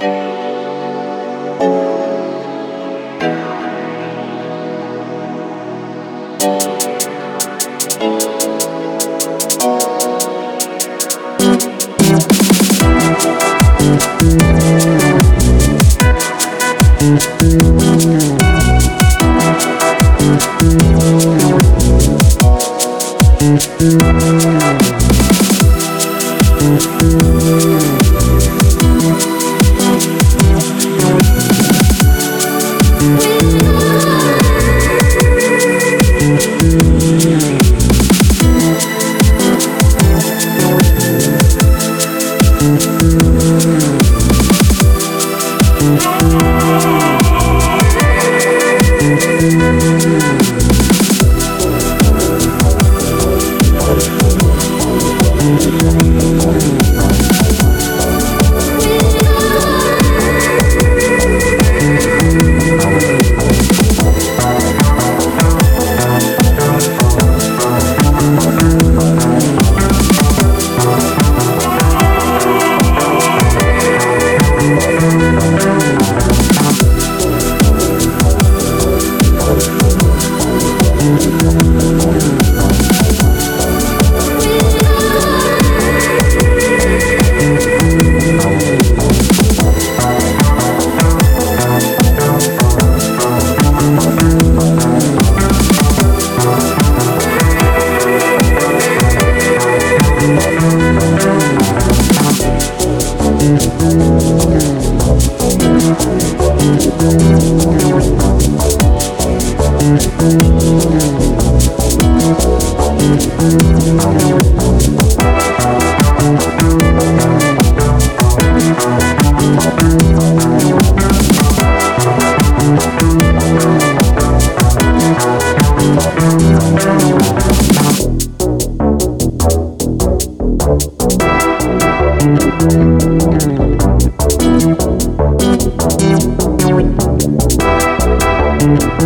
Thank oh you. Thank